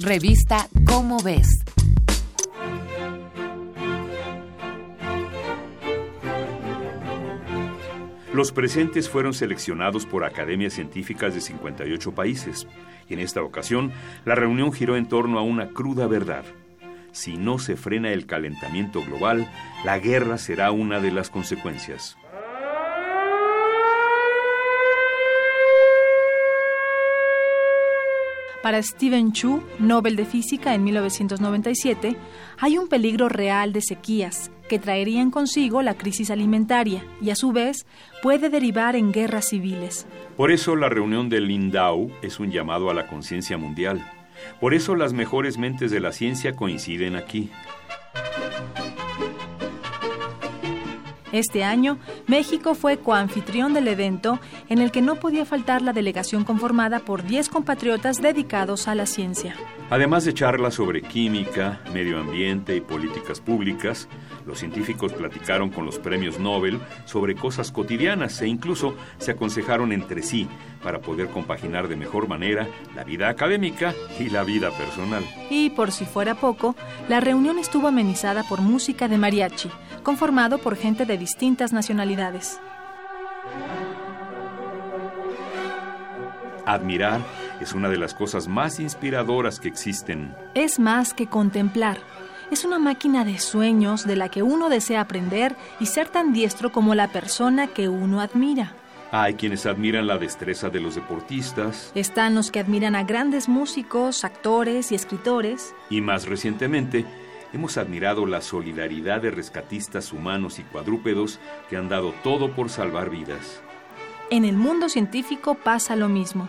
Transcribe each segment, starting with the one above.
Revista Cómo ves. Los presentes fueron seleccionados por academias científicas de 58 países y en esta ocasión la reunión giró en torno a una cruda verdad. Si no se frena el calentamiento global, la guerra será una de las consecuencias. Para Stephen Chu, Nobel de Física en 1997, hay un peligro real de sequías que traerían consigo la crisis alimentaria y a su vez puede derivar en guerras civiles. Por eso la reunión del Lindau es un llamado a la conciencia mundial. Por eso las mejores mentes de la ciencia coinciden aquí. Este año, México fue coanfitrión del evento en el que no podía faltar la delegación conformada por 10 compatriotas dedicados a la ciencia. Además de charlas sobre química, medio ambiente y políticas públicas, los científicos platicaron con los premios Nobel sobre cosas cotidianas e incluso se aconsejaron entre sí para poder compaginar de mejor manera la vida académica y la vida personal. Y por si fuera poco, la reunión estuvo amenizada por música de mariachi, conformado por gente de distintas nacionalidades. Admirar es una de las cosas más inspiradoras que existen. Es más que contemplar. Es una máquina de sueños de la que uno desea aprender y ser tan diestro como la persona que uno admira. Hay quienes admiran la destreza de los deportistas. Están los que admiran a grandes músicos, actores y escritores. Y más recientemente, hemos admirado la solidaridad de rescatistas humanos y cuadrúpedos que han dado todo por salvar vidas. En el mundo científico pasa lo mismo.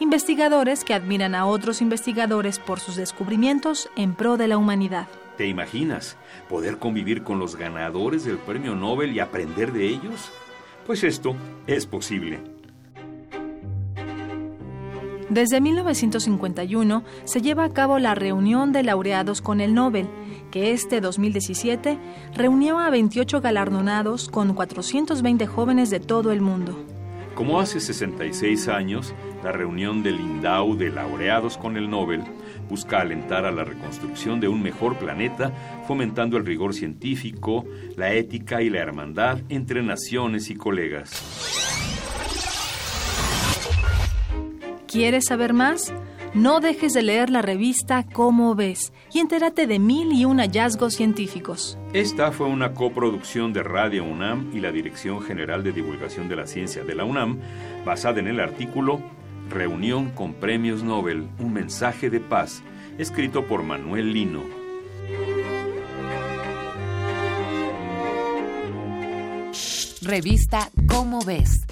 Investigadores que admiran a otros investigadores por sus descubrimientos en pro de la humanidad. ¿Te imaginas poder convivir con los ganadores del premio Nobel y aprender de ellos? Pues esto es posible. Desde 1951 se lleva a cabo la reunión de laureados con el Nobel, que este 2017 reunió a 28 galardonados con 420 jóvenes de todo el mundo. Como hace 66 años, la reunión del Lindau de laureados con el Nobel busca alentar a la reconstrucción de un mejor planeta, fomentando el rigor científico, la ética y la hermandad entre naciones y colegas. ¿Quieres saber más? No dejes de leer la revista Cómo ves y entérate de mil y un hallazgos científicos. Esta fue una coproducción de Radio UNAM y la Dirección General de Divulgación de la Ciencia de la UNAM, basada en el artículo Reunión con Premios Nobel, un mensaje de paz, escrito por Manuel Lino. Revista Cómo ves